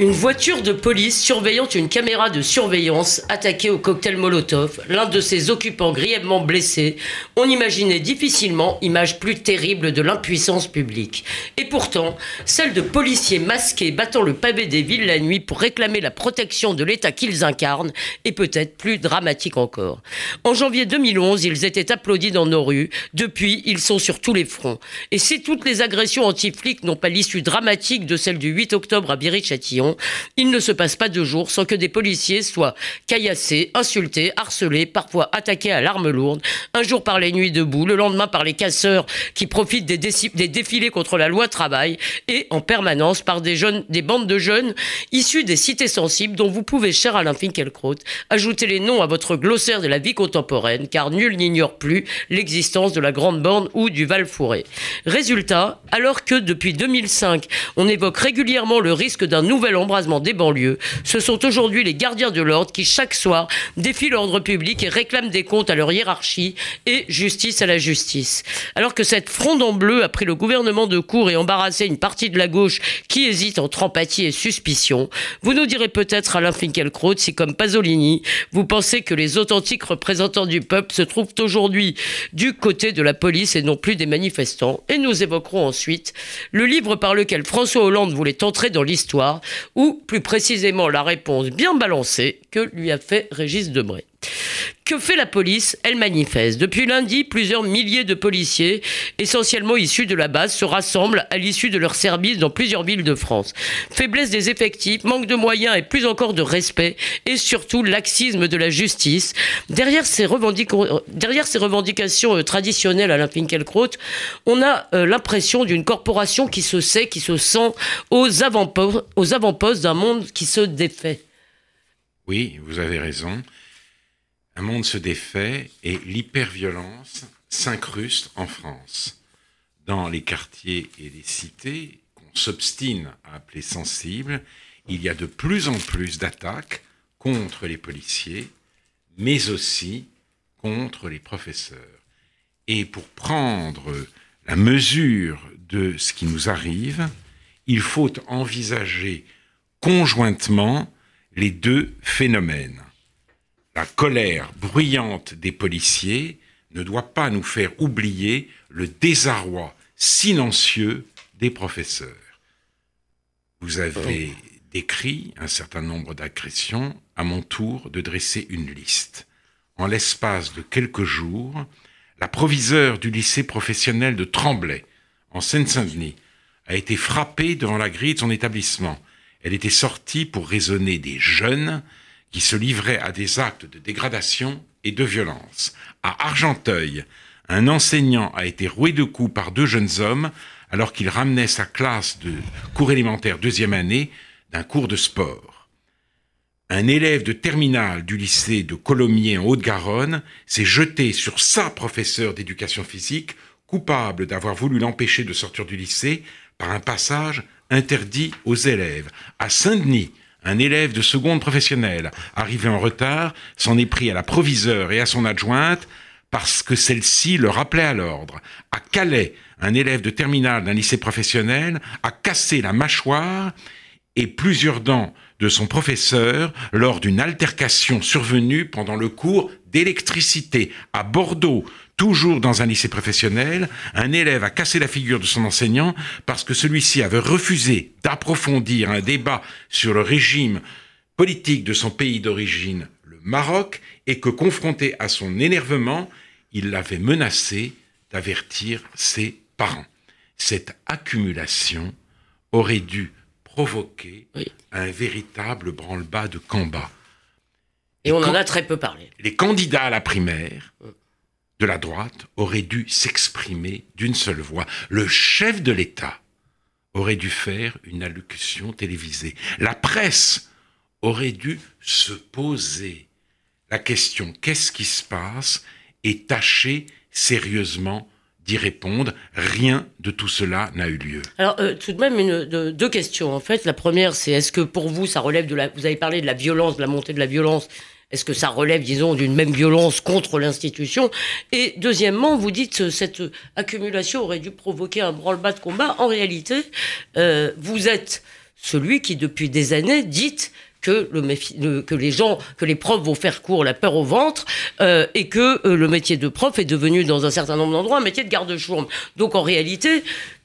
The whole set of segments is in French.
Une voiture de police surveillant une caméra de surveillance attaquée au cocktail Molotov, l'un de ses occupants grièvement blessé, on imaginait difficilement image plus terrible de l'impuissance publique. Et pourtant, celle de policiers masqués battant le pavé des villes la nuit pour réclamer la protection de l'État qu'ils incarnent est peut-être plus dramatique encore. En janvier 2011, ils étaient applaudis dans nos rues. Depuis, ils sont sur tous les fronts. Et si toutes les agressions anti-flics n'ont pas l'issue dramatique de celle du 8 octobre à Biry-Châtillon, il ne se passe pas deux jours sans que des policiers soient caillassés, insultés, harcelés, parfois attaqués à l'arme lourde, un jour par les nuits debout, le lendemain par les casseurs qui profitent des, défilés contre la loi travail et en permanence par des bandes de jeunes issus des cités sensibles dont vous pouvez, cher Alain Finkielkraut, ajouter les noms à votre glossaire de la vie contemporaine, car nul n'ignore plus l'existence de la Grande Borne ou du Val-Fouré. Résultat, alors que depuis 2005, on évoque régulièrement le risque d'un nouvel embrasement des banlieues. Ce sont aujourd'hui les gardiens de l'ordre qui, chaque soir, défient l'ordre public et réclament des comptes à leur hiérarchie et justice à la justice. Alors que cette fronde en bleu a pris le gouvernement de court et embarrassé une partie de la gauche qui hésite entre empathie et suspicion, vous nous direz peut-être, Alain Finkielkraut, si comme Pasolini, vous pensez que les authentiques représentants du peuple se trouvent aujourd'hui du côté de la police et non plus des manifestants. Et nous évoquerons ensuite le livre par lequel François Hollande voulait entrer dans l'histoire, ou plus précisément la réponse bien balancée que lui a fait Régis Debray. Que fait la police? Elle manifeste. Depuis lundi, plusieurs milliers de policiers, essentiellement issus de la base, se rassemblent à l'issue de leur service dans plusieurs villes de France. Faiblesse des effectifs, manque de moyens et plus encore de respect, et surtout laxisme de la justice. Derrière ces, revendications euh, traditionnelles à la Finkielkraut, on a euh, l'impression d'une corporation qui se sait, qui se sent aux avant-postes d'un monde qui se défait. Oui, vous avez raison un monde se défait et l'hyperviolence s'incruste en France. Dans les quartiers et les cités qu'on s'obstine à appeler sensibles, il y a de plus en plus d'attaques contre les policiers, mais aussi contre les professeurs. Et pour prendre la mesure de ce qui nous arrive, il faut envisager conjointement les deux phénomènes la colère bruyante des policiers ne doit pas nous faire oublier le désarroi silencieux des professeurs. Vous avez décrit un certain nombre d'agressions, à mon tour de dresser une liste. En l'espace de quelques jours, la proviseure du lycée professionnel de Tremblay, en Seine-Saint-Denis, a été frappée devant la grille de son établissement. Elle était sortie pour raisonner des jeunes qui se livrait à des actes de dégradation et de violence. À Argenteuil, un enseignant a été roué de coups par deux jeunes hommes alors qu'il ramenait sa classe de cours élémentaire deuxième année d'un cours de sport. Un élève de terminale du lycée de Colomiers en Haute-Garonne s'est jeté sur sa professeure d'éducation physique, coupable d'avoir voulu l'empêcher de sortir du lycée par un passage interdit aux élèves. À Saint-Denis, un élève de seconde professionnelle, arrivé en retard, s'en est pris à la proviseure et à son adjointe parce que celle-ci le rappelait à l'ordre. À Calais, un élève de terminale d'un lycée professionnel a cassé la mâchoire et plusieurs dents de son professeur lors d'une altercation survenue pendant le cours d'électricité à Bordeaux, toujours dans un lycée professionnel, un élève a cassé la figure de son enseignant parce que celui-ci avait refusé d'approfondir un débat sur le régime politique de son pays d'origine, le Maroc, et que confronté à son énervement, il l'avait menacé d'avertir ses parents. Cette accumulation aurait dû provoquer un véritable branle-bas de combat. Et on en a très peu parlé. Les candidats à la primaire de la droite aurait dû s'exprimer d'une seule voix. Le chef de l'État aurait dû faire une allocution télévisée. La presse aurait dû se poser la question qu'est-ce qui se passe et tâcher sérieusement d'y répondre. Rien de tout cela n'a eu lieu. Alors, euh, tout de même, deux questions. En fait, la première, c'est est-ce que pour vous, ça relève de la. Vous avez parlé de la violence, de la montée de la violence. Est-ce que ça relève, disons, d'une même violence contre l'institution? Et deuxièmement, vous dites que cette accumulation aurait dû provoquer un branle-bas de combat. En réalité, euh, vous êtes celui qui, depuis des années, dit que, le, que les gens, que les profs vont faire court la peur au ventre euh, et que euh, le métier de prof est devenu dans un certain nombre d'endroits un métier de garde-chourme. Donc en réalité,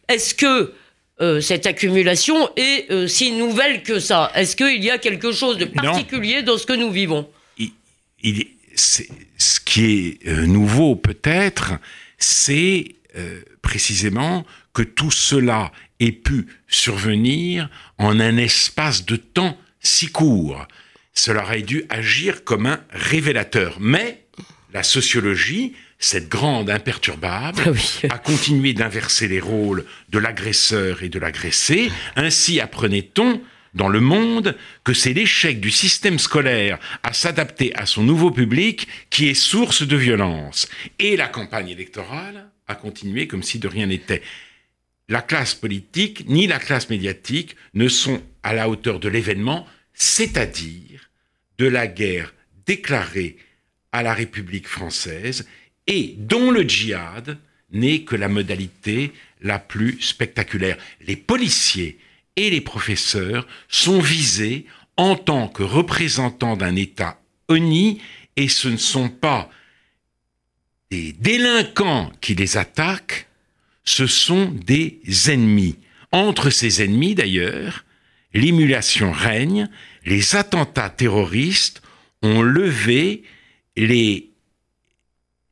est-ce que euh, cette accumulation est si nouvelle que ça? Est-ce qu'il y a quelque chose de particulier dans ce que nous vivons? Il, Ce qui est nouveau peut-être, c'est précisément que tout cela ait pu survenir en un espace de temps si court. Cela aurait dû agir comme un révélateur. Mais la sociologie, cette grande imperturbable, ah a continué d'inverser les rôles de l'agresseur et de l'agressé. Ainsi apprenait-on dans le monde que c'est l'échec du système scolaire à s'adapter à son nouveau public qui est source de violence. Et la campagne électorale a continué comme si de rien n'était. La classe politique ni la classe médiatique ne sont à la hauteur de l'événement, c'est-à-dire de la guerre déclarée à la République française et dont le djihad n'est que la modalité la plus spectaculaire. Les policiers et les professeurs sont visés en tant que représentants d'un État uni et ce ne sont pas des délinquants qui les attaquent, ce sont des ennemis. Entre ces ennemis, d'ailleurs, l'émulation règne, les attentats terroristes ont levé les,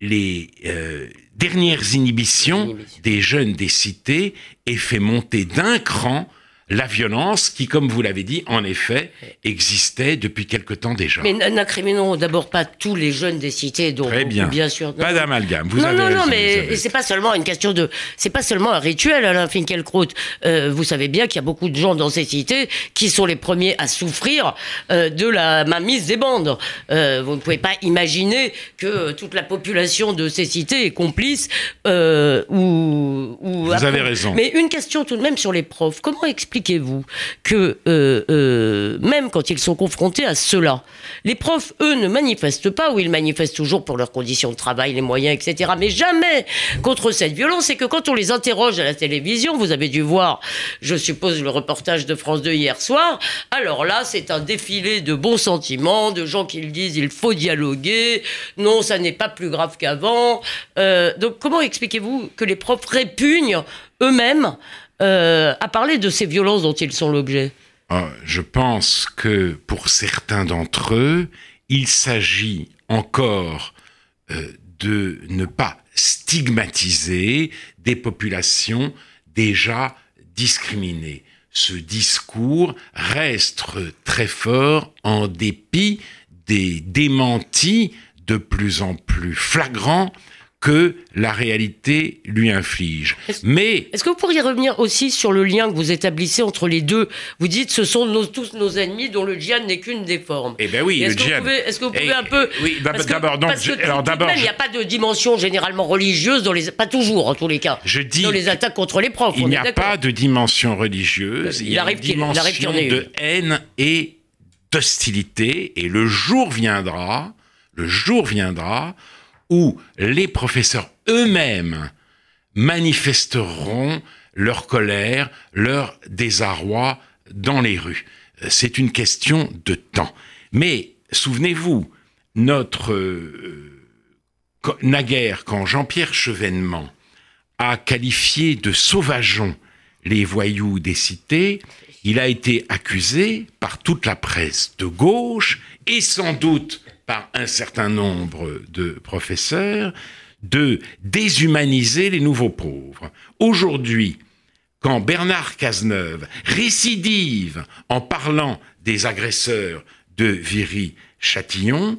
les euh, dernières inhibitions des jeunes des cités et fait monter d'un cran la violence qui, comme vous l'avez dit, en effet, existait depuis quelque temps déjà. Mais n'incriminons d'abord pas tous les jeunes des cités, dont Très bien. bien sûr. Pas d'amalgame. Vous non, avez non, non, mais c'est pas seulement une question de, c'est pas seulement un rituel, Alain Finkielkraut. Euh, vous savez bien qu'il y a beaucoup de gens dans ces cités qui sont les premiers à souffrir euh, de la mainmise des bandes. Euh, vous ne pouvez pas imaginer que toute la population de ces cités est complice euh, ou, ou. Vous avez raison. Mais une question tout de même sur les profs. Comment expliquer expliquez-vous que euh, euh, même quand ils sont confrontés à cela, les profs, eux, ne manifestent pas, ou ils manifestent toujours pour leurs conditions de travail, les moyens, etc., mais jamais contre cette violence, et que quand on les interroge à la télévision, vous avez dû voir, je suppose, le reportage de France 2 hier soir, alors là, c'est un défilé de bons sentiments, de gens qui disent il faut dialoguer, non, ça n'est pas plus grave qu'avant. Euh, donc comment expliquez-vous que les profs répugnent eux-mêmes euh, à parler de ces violences dont ils sont l'objet ah, Je pense que pour certains d'entre eux, il s'agit encore euh, de ne pas stigmatiser des populations déjà discriminées. Ce discours reste très fort en dépit des démentis de plus en plus flagrants que la réalité lui inflige. Mais est-ce que vous pourriez revenir aussi sur le lien que vous établissez entre les deux? Vous dites ce sont tous nos ennemis dont le djihad n'est qu'une des formes. Eh ben oui, le djihad. Est-ce que vous pouvez un peu Oui, d'abord donc alors d'abord il n'y a pas de dimension généralement religieuse dans les pas toujours en tous les cas. Je dis dans les attaques contre les profs. Il n'y a pas de dimension religieuse. Il, y a une dimension de haine et d'hostilité et le jour viendra, le jour viendra où les professeurs eux-mêmes manifesteront leur colère, leur désarroi dans les rues. C'est une question de temps. Mais souvenez-vous, notre euh, naguère, quand Jean-Pierre Chevènement a qualifié de sauvageons les voyous des cités, il a été accusé par toute la presse de gauche et sans doute par un certain nombre de professeurs de déshumaniser les nouveaux pauvres. Aujourd'hui, quand Bernard Cazeneuve récidive en parlant des agresseurs de Viry-Châtillon,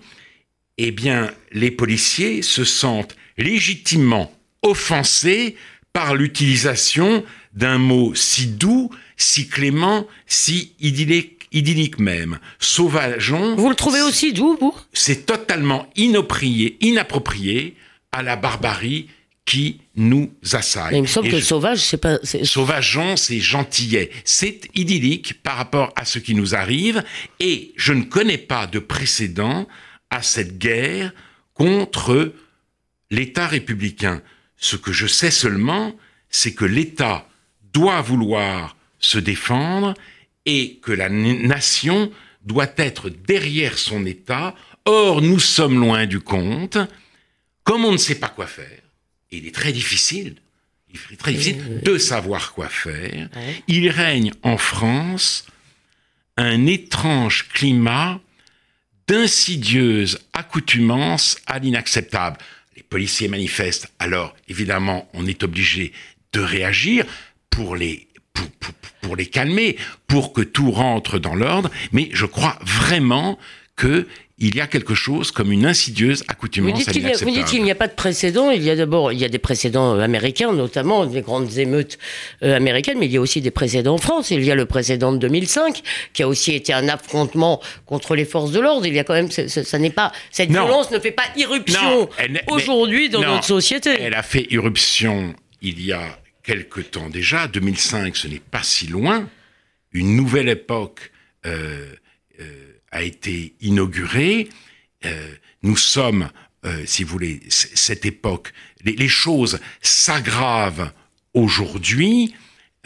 eh bien, les policiers se sentent légitimement offensés par l'utilisation d'un mot si doux, si clément, si idyllique idyllique même, sauvageons. Vous le trouvez aussi doux, vous? C'est totalement inapproprié, inapproprié à la barbarie qui nous assaillent. Mais il me semble Et que je- sauvage, c'est pas. Sauvageons, c'est gentillet. C'est idyllique par rapport à ce qui nous arrive et je ne connais pas de précédent à cette guerre contre l'État républicain. Ce que je sais seulement, c'est que l'État doit vouloir se défendre et que la nation doit être derrière son État. Or, nous sommes loin du compte. Comme on ne sait pas quoi faire, et il est très difficile, il est très difficile de savoir quoi faire, il règne en France un étrange climat d'insidieuse accoutumance à l'inacceptable. Les policiers manifestent, alors évidemment on est obligé de réagir pour les, pour, pour- pour les calmer, pour que tout rentre dans l'ordre, mais je crois vraiment que il y a quelque chose comme une insidieuse Vous accoutumance dites à qu'il vous dites qu'il n'y a pas de précédent. Il y a d'abord, il y a des précédents euh, américains, notamment des grandes émeutes euh, américaines, mais il y a aussi des précédents en France. Il y a le précédent de 2005, qui a aussi été un affrontement contre les forces de l'ordre. Il y a quand même, ça, n'est pas, cette Non. violence ne fait pas irruption aujourd'hui dans non, notre société. Elle a fait irruption il y a quelque temps déjà. 2005, ce n'est pas si loin. Une nouvelle époque euh, euh, a été inaugurée. Euh, nous sommes, euh, si vous voulez, cette époque, les, les choses s'aggravent aujourd'hui.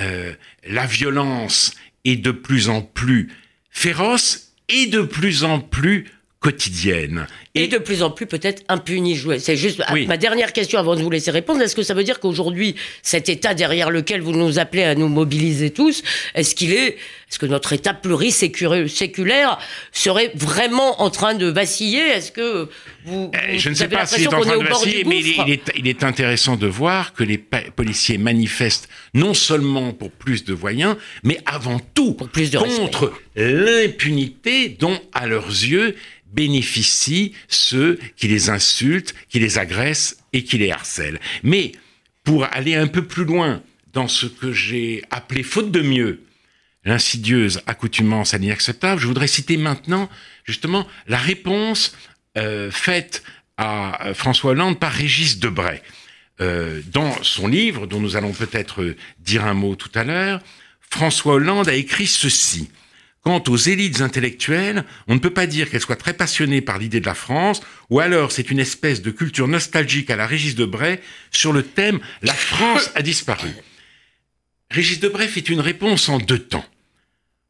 Euh, la violence est de plus en plus féroce et de plus en plus quotidienne. Et de plus en plus peut-être impuni. C'est juste Oui. ma dernière question avant de vous laisser répondre. Est-ce que ça veut dire qu'aujourd'hui, cet État derrière lequel vous nous appelez à nous mobiliser tous, est-ce qu'il est, est-ce que notre État pluriséculaire serait vraiment en train de vaciller? Est-ce que vous, Euh, vous Je ne sais pas s'il est en train de vaciller, mais il est, il est- il est intéressant de voir que les policiers manifestent non seulement pour plus de voyants, mais avant tout Pour plus de contre l'impunité dont, à leurs yeux, bénéficient ceux qui les insultent, qui les agressent et qui les harcèlent. Mais pour aller un peu plus loin dans ce que j'ai appelé, faute de mieux, l'insidieuse accoutumance à l'inacceptable, je voudrais citer maintenant justement la réponse euh, faite à euh, François Hollande par Régis Debray. Euh, dans son livre, dont nous allons peut-être dire un mot tout à l'heure, François Hollande a écrit ceci. Quant aux élites intellectuelles, on ne peut pas dire qu'elles soient très passionnées par l'idée de la France, ou alors c'est une espèce de culture nostalgique à la Régis Debray sur le thème La France a disparu. Régis Debray fait une réponse en deux temps.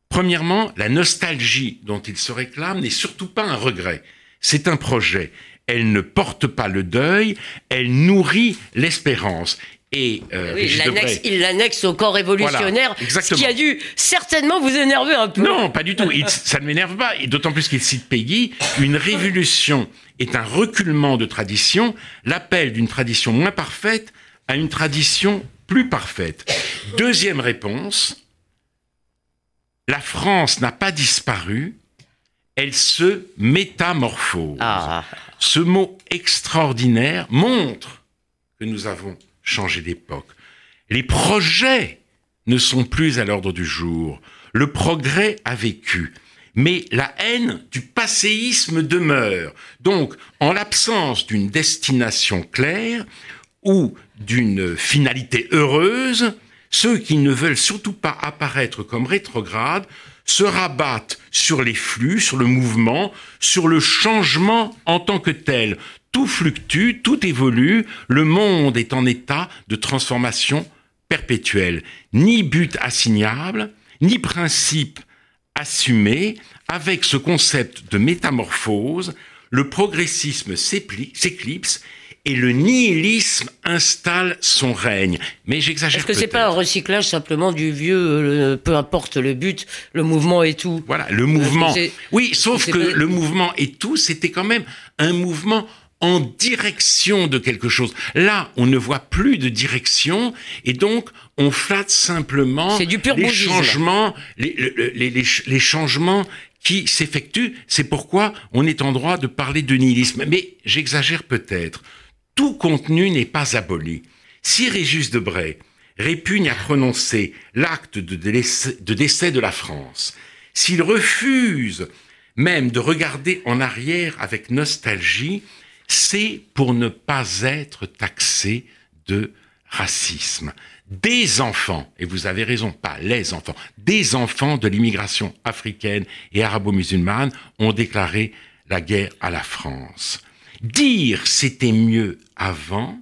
Premièrement, la nostalgie dont il se réclame n'est surtout pas un regret. C'est un projet. Elle ne porte pas le deuil, elle nourrit l'espérance. Et euh, Oui, il l'annexe- au corps révolutionnaire, Voilà, ce qui a dû certainement vous énerver un peu. Non, pas du tout. Il- ça ne m'énerve pas. D'autant plus qu'il cite Peggy. Une révolution est un reculement de tradition, l'appel d'une tradition moins parfaite à une tradition plus parfaite. Deuxième réponse. La France n'a pas disparu, elle se métamorphose. Ah, Ce mot extraordinaire montre que nous avons changé d'époque. Les projets ne sont plus à l'ordre du jour. Le progrès a vécu. Mais la haine du passéisme demeure. Donc, en l'absence d'une destination claire ou d'une finalité heureuse, ceux qui ne veulent surtout pas apparaître comme rétrogrades se rabattent sur les flux, sur le mouvement, sur le changement en tant que tel. Tout fluctue, tout évolue, le monde est en état de transformation perpétuelle. Ni but assignable, ni principe assumé, avec ce concept de métamorphose, le progressisme s'éclipse et le nihilisme installe son règne. Mais j'exagère Est-ce que c'est pas un recyclage simplement du vieux, peu importe le but, le mouvement et tout? Voilà, le mouvement. Oui, sauf que le mouvement et tout, c'était quand même un mouvement en direction de quelque chose. Là, on ne voit plus de direction et donc on flatte simplement C'est du pur les changements, les, le- les- les ch- les changements qui s'effectuent. C'est pourquoi on est en droit de parler de nihilisme. Mais j'exagère peut-être. Tout contenu n'est pas aboli. Si Régis Debray répugne à prononcer l'acte de décès, de décès de la France, s'il refuse même de regarder en arrière avec nostalgie, c'est pour ne pas être taxé de racisme. Des enfants, et vous avez raison, pas les enfants, des enfants de l'immigration africaine et arabo-musulmane ont déclaré la guerre à la France. Dire c'était mieux avant,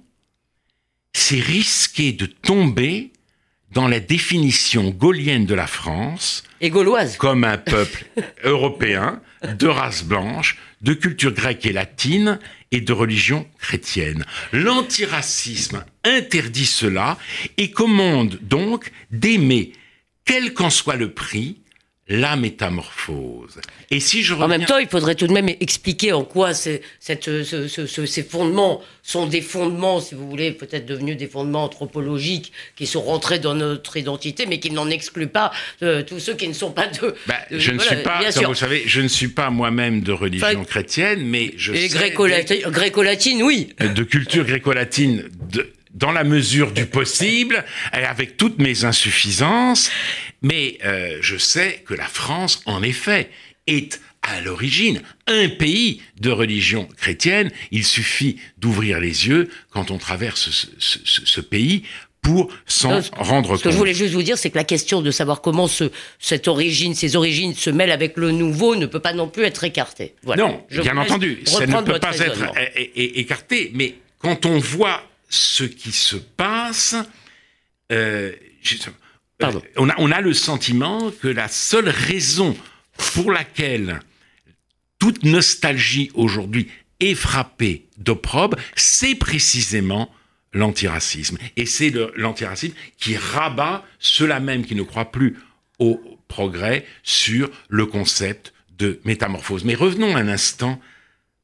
c'est risquer de tomber dans la définition gaulienne de la France et gauloise comme un peuple européen de race blanche, de culture grecque et latine et de religion chrétienne. L'antiracisme interdit cela et commande donc d'aimer, quel qu'en soit le prix, la métamorphose. Et si je En même temps, il faudrait tout de même expliquer en quoi cette, ces fondements sont des fondements, si vous voulez, peut-être devenus des fondements anthropologiques qui sont rentrés dans notre identité, mais qui n'en excluent pas euh, tous ceux qui ne sont pas de. Bah, je ne suis pas, comme vous savez, je ne suis pas moi-même de religion chrétienne, mais je. Et gréco-latine, oui. De culture gréco-latine, dans la mesure du possible, avec toutes mes insuffisances. Mais euh, je sais que la France, en effet, est à l'origine un pays de religion chrétienne. Il suffit d'ouvrir les yeux quand on traverse ce, pays pour s'en rendre compte. Ce que je voulais juste vous dire, c'est que la question de savoir comment ce, cette origine, ces origines se mêlent avec le nouveau ne peut pas non plus être écartée. Non, bien entendu, ça ne peut pas être écarté, mais quand on voit ce qui se passe, euh, euh, on, a, on a le sentiment que la seule raison pour laquelle toute nostalgie aujourd'hui est frappée d'opprobre, c'est précisément l'antiracisme. Et c'est l'antiracisme qui rabat ceux-là même qui ne croient plus au progrès sur le concept de métamorphose. Mais revenons un instant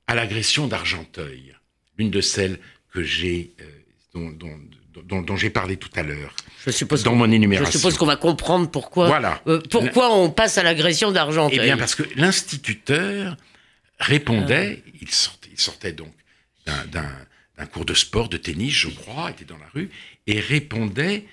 à l'agression d'Argenteuil, l'une de celles que j'ai, euh, dont j'ai parlé tout à l'heure. Je suppose dans mon énumération. Je suppose qu'on va comprendre pourquoi, voilà. Euh, pourquoi on passe à l'agression d'argent. Eh bien, parce que l'instituteur répondait, ah. il, sortait, il sortait donc d'un cours de sport, de tennis, je crois, était dans la rue, et répondait,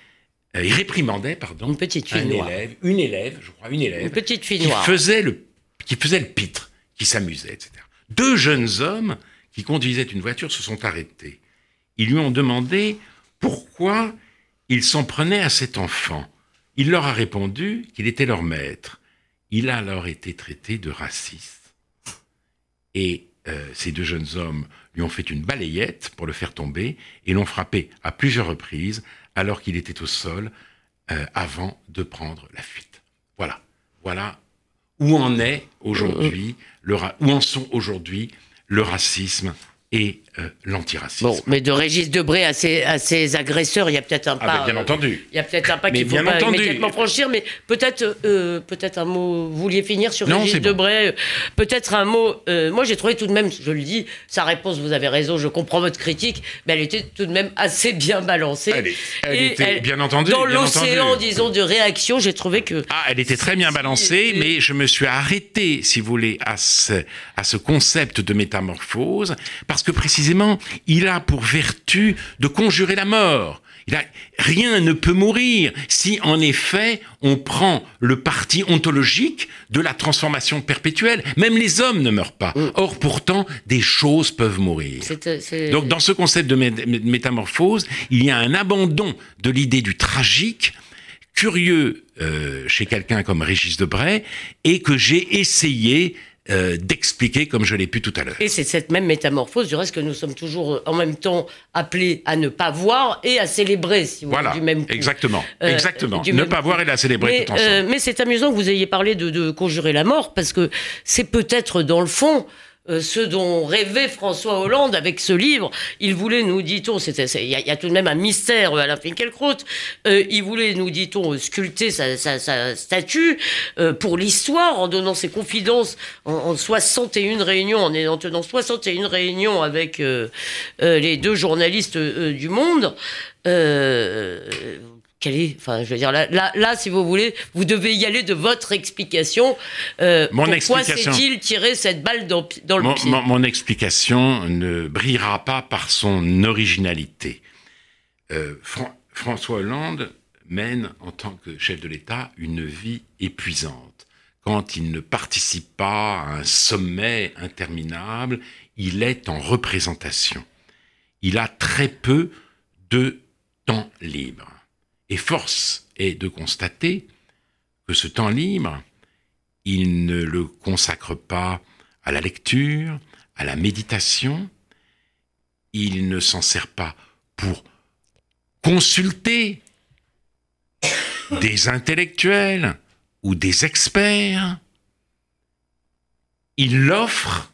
euh, il réprimandait, pardon, une petite fille un élève, une élève, je crois, une élève, une petite fille qui faisait le, qui faisait le pitre, qui s'amusait, etc. Deux jeunes hommes qui conduisaient une voiture se sont arrêtés. Ils lui ont demandé pourquoi ils s'en prenaient à cet enfant. Il leur a répondu qu'il était leur maître. Il a alors été traité de raciste. Et euh, ces deux jeunes hommes lui ont fait une balayette pour le faire tomber et l'ont frappé à plusieurs reprises alors qu'il était au sol euh, avant de prendre la fuite. Voilà. Voilà où en est aujourd'hui, le où en sont aujourd'hui le racisme et euh, l'antiracisme. Bon, mais de Régis Debray à ses, à ses agresseurs, il y a peut-être un ah, pas. Ah bien entendu. Il y a peut-être un pas qu'il faut pas immédiatement franchir, mais peut-être euh, peut-être un mot. Vous vouliez finir sur Régis Debray euh, Peut-être un mot. moi, j'ai trouvé tout de même, je le dis, sa réponse. Vous avez raison, je comprends votre critique, mais elle était tout de même assez bien balancée. Elle, était bien entendu. Dans l'océan, disons, de réaction, j'ai trouvé que. Ah, elle était très bien balancée, mais je me suis arrêté, si vous voulez, à ce à ce concept de métamorphose, parce que précisément il a pour vertu de conjurer la mort. rien ne peut mourir si en effet on prend le parti ontologique de la transformation perpétuelle. Même les hommes ne meurent pas. Mm. Or pourtant, des choses peuvent mourir. Euh, Donc dans ce concept de métamorphose, il y a un abandon de l'idée du tragique curieux euh, chez quelqu'un comme Régis Debray et que j'ai essayé euh, d'expliquer comme je l'ai pu tout à l'heure. Et c'est cette même métamorphose, du reste, que nous sommes toujours euh, en même temps appelés à ne pas voir et à célébrer, si vous voilà, du même coup. Exactement, euh, exactement. ne pas voir et la célébrer mais, tout ensemble. mais c'est amusant que vous ayez parlé de, de conjurer la mort, parce que c'est peut-être dans le fond euh, ce dont rêvait François Hollande avec ce livre. Il voulait, nous dit-on, il y, a tout de même un mystère à la Finkielkraut, euh, il voulait, nous dit-on, sculpter sa, statue euh, pour l'histoire en donnant ses confidences en, en, 61 réunions, en, en tenant 61 réunions avec les deux journalistes du Monde est, enfin, je veux dire, là, là, si vous voulez, vous devez y aller de votre explication. Euh, mon pourquoi s'est-il tiré cette balle dans, le pied mon, explication ne brillera pas par son originalité. Euh, François Hollande mène, en tant que chef de l'État, une vie épuisante. Quand il ne participe pas à un sommet interminable, il est en représentation. Il a très peu de temps libre. Et force est de constater que ce temps libre, il ne le consacre pas à la lecture, à la méditation, il ne s'en sert pas pour consulter des intellectuels ou des experts, il l'offre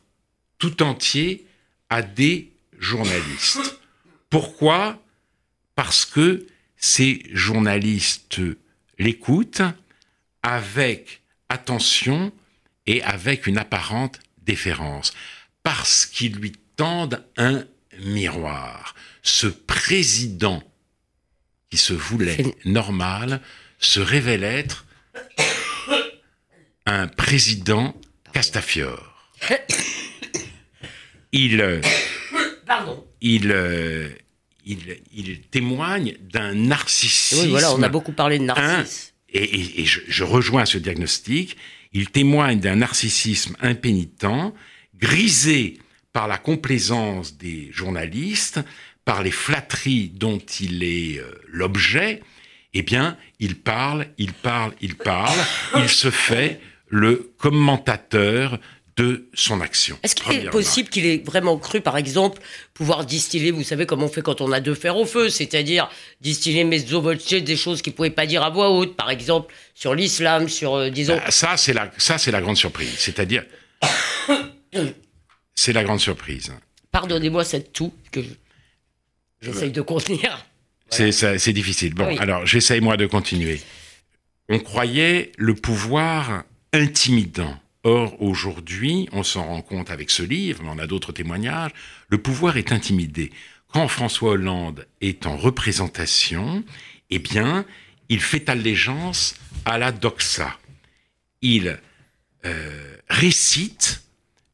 tout entier à des journalistes. Pourquoi? Parce que ces journalistes l'écoutent avec attention et avec une apparente déférence, parce qu'ils lui tendent un miroir. Ce président qui se voulait normal se révèle être un président Castafiore. Il, euh, il, euh, il, il témoigne d'un narcissisme. Oui, voilà, on a beaucoup parlé de narcissisme. et, et, je, je, rejoins ce diagnostic. Il témoigne d'un narcissisme impénitent, grisé par la complaisance des journalistes, par les flatteries dont il est euh, l'objet. Eh bien, il parle, il parle, il parle. il se fait le commentateur de son action. Est-ce qu'il est possible qu'il ait vraiment cru, par exemple, pouvoir distiller, vous savez comment on fait quand on a deux fers au feu, c'est-à-dire distiller mezzo voce des choses qu'il ne pouvait pas dire à voix haute, par exemple sur l'islam, sur, euh, disons... Bah, ça, c'est la, ça, c'est la grande surprise. C'est-à-dire... c'est la grande surprise. Pardonnez-moi cette toux que j'essaye de contenir. C'est difficile. Bon, alors j'essaye moi de continuer. On croyait le pouvoir intimidant Or, aujourd'hui, on s'en rend compte avec ce livre, mais on a d'autres témoignages, le pouvoir est intimidé. Quand François Hollande est en représentation, eh bien, il fait allégeance à la doxa. Il euh, récite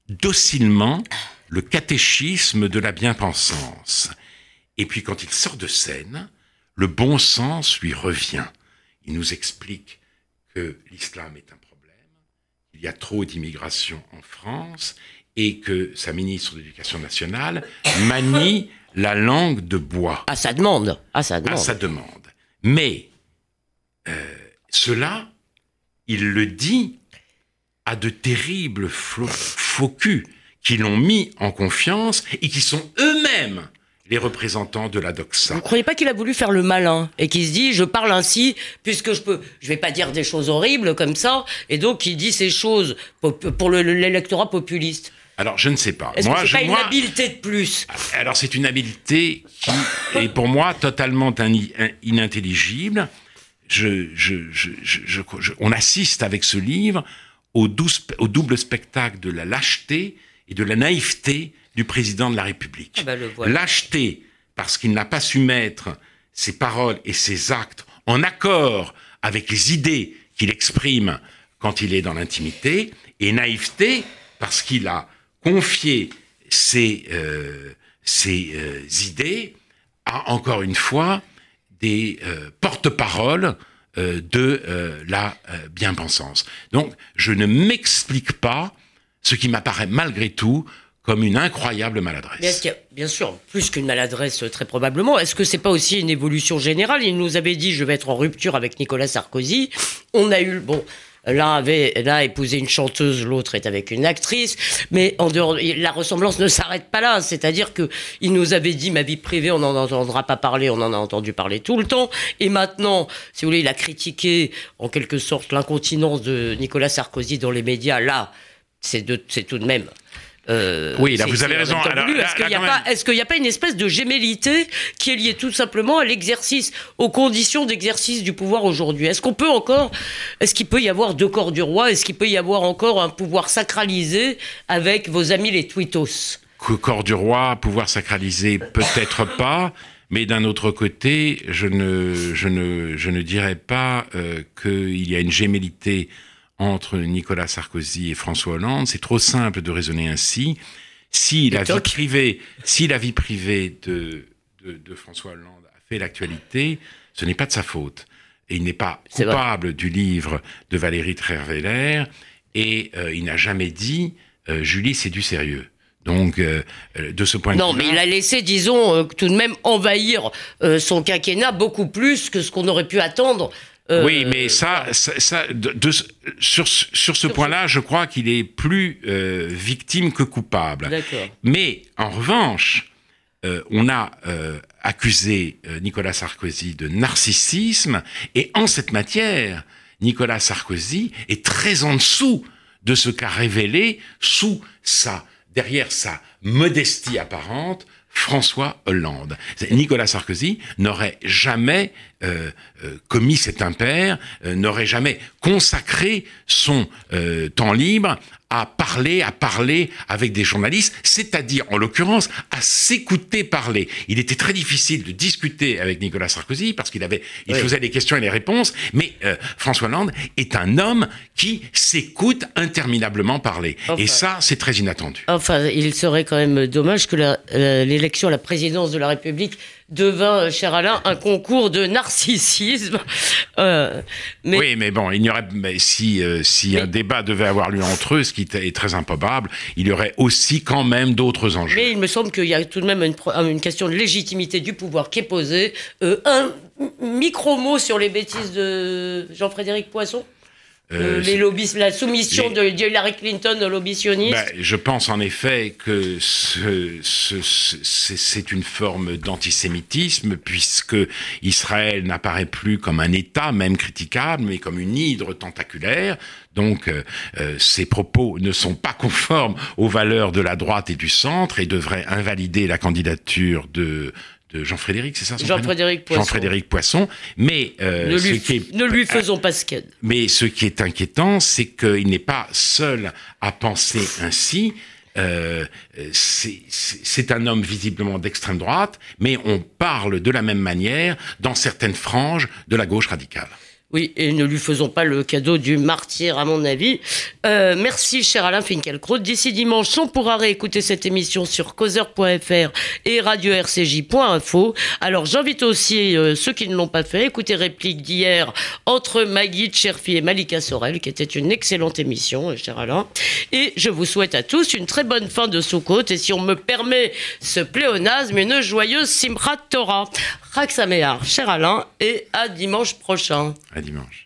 docilement le catéchisme de la bien-pensance. Et puis quand il sort de scène, le bon sens lui revient. Il nous explique que l'islam est un y a trop d'immigration en France et que sa ministre de l'Éducation nationale manie la langue de bois. À sa demande. À sa demande. À sa demande. Mais euh, cela, il le dit à de terribles faux culs qui l'ont mis en confiance et qui sont eux-mêmes les représentants de la doxa. Vous ne croyez pas qu'il a voulu faire le malin et qu'il se dit je parle ainsi puisque je peux je vais pas dire des choses horribles comme ça et donc il dit ces choses pour l'électorat populiste. Alors je ne sais pas. Est-ce que c'est pas une habileté de plus? Alors c'est une habileté qui est pour moi totalement inintelligible. Je, je, on assiste avec ce livre au, au double spectacle de la lâcheté et de la naïveté du président de la République. Ah bah, Lâcheté, parce qu'il n'a pas su mettre ses paroles et ses actes en accord avec les idées qu'il exprime quand il est dans l'intimité, et naïveté, parce qu'il a confié ses, euh, euh, idées à, encore une fois, des euh, porte-paroles de la bien-pensance. Donc, je ne m'explique pas ce qui m'apparaît malgré tout comme une incroyable maladresse. Bien sûr, plus qu'une maladresse, très probablement, est-ce que c'est pas aussi une évolution générale? Il nous avait dit, je vais être en rupture avec Nicolas Sarkozy. On a eu, bon, l'un avait, l'un épousé une chanteuse, l'autre est avec une actrice, mais en dehors, la ressemblance ne s'arrête pas là. C'est-à-dire que il nous avait dit, ma vie privée, on n'en entendra pas parler, on en a entendu parler tout le temps. Et maintenant, si vous voulez, il a critiqué, en quelque sorte, l'incontinence de Nicolas Sarkozy dans les médias. Là, c'est tout de même euh, oui, là, vous avez raison. Est-ce qu'il n'y a, pas une espèce de gémellité qui est liée tout simplement à l'exercice, aux conditions d'exercice du pouvoir aujourd'hui? Est-ce qu'on peut encore, est-ce qu'il peut y avoir deux corps du roi? Est-ce qu'il peut y avoir encore un pouvoir sacralisé avec vos amis les twittos? Corps du roi, pouvoir sacralisé, peut-être pas. Mais d'un autre côté, je ne, je ne, je ne dirais pas euh, qu'il y a une gémellité entre Nicolas Sarkozy et François Hollande. C'est trop simple de raisonner ainsi. Si la, vie privée, si la vie privée de, de, François Hollande a fait l'actualité, ce n'est pas de sa faute. Et il n'est pas coupable du livre de Valérie Trierweiler et euh, il n'a jamais dit euh, Julie, c'est du sérieux. Donc, euh, de ce point de Non, vue. mais il a laissé, disons, tout de même envahir son quinquennat beaucoup plus que ce qu'on aurait pu attendre. Euh, Oui, mais ça, ça, ça- de- de- sur, sur ce point-là, je crois qu'il est plus euh, victime que coupable. Mais en revanche, euh, on a accusé Nicolas Sarkozy de narcissisme, et en cette matière, Nicolas Sarkozy est très en dessous de ce qu'a révélé sous sa, derrière sa modestie apparente, François Hollande. Nicolas Sarkozy n'aurait jamais euh, euh, commis cet impair, euh, n'aurait jamais consacré son euh, temps libre à parler, à parler avec des journalistes, c'est-à-dire, en l'occurrence, à s'écouter parler. Il était très difficile de discuter avec Nicolas Sarkozy parce qu'il avait, il Oui. faisait les questions et les réponses, mais euh, François Hollande est un homme qui s'écoute interminablement parler. Enfin. Et ça, c'est très inattendu. Enfin, il serait quand même dommage que l'élection à la présidence de la République devint, euh, cher Alain, un concours de narcissisme. Euh, mais Oui, mais bon, il n'y aurait, mais si, euh, si Mais- un débat devait avoir lieu entre eux, ce qui est très improbable, il y aurait aussi quand même d'autres enjeux. Mais il me semble qu'il y a tout de même une, une question de légitimité du pouvoir qui est posée. Euh, un micro-mot sur les bêtises de Jean-Frédéric Poisson? Euh, les lobbies, La soumission les- de Hillary Clinton au lobbysionniste Ben, je pense en effet que ce- ce- ce- c'est c'est une forme d'antisémitisme puisque Israël n'apparaît plus comme un État, même critiquable, mais comme une hydre tentaculaire. Donc euh, euh, ces propos ne sont pas conformes aux valeurs de la droite et du centre et devraient invalider la candidature de de Jean-Frédéric, c'est ça Jean-Frédéric Poisson. Jean-Frédéric Poisson. Mais euh, ne, ce lui, qui est ne lui faisons pas ce qu'elle. mais ce qui est inquiétant, c'est qu'il n'est pas seul à penser ainsi. Euh, c'est un homme visiblement d'extrême droite, mais on parle de la même manière dans certaines franges de la gauche radicale. Oui, et ne lui faisons pas le cadeau du martyr, à mon avis. Euh, merci, cher Alain Finkielkraut. D'ici dimanche, on pourra réécouter cette émission sur causeur.fr et radio-rcj.info. Alors, j'invite aussi euh, ceux qui ne l'ont pas fait, écouter réplique d'hier entre Maggie Cherfi et Malika Sorel, qui était une excellente émission, euh, cher Alain. Et je vous souhaite à tous une très bonne fin de Soukot. Et si on me permet ce pléonasme, une joyeuse Simchat Torah. Raksamehar, cher Alain, et à dimanche prochain. Dimanche.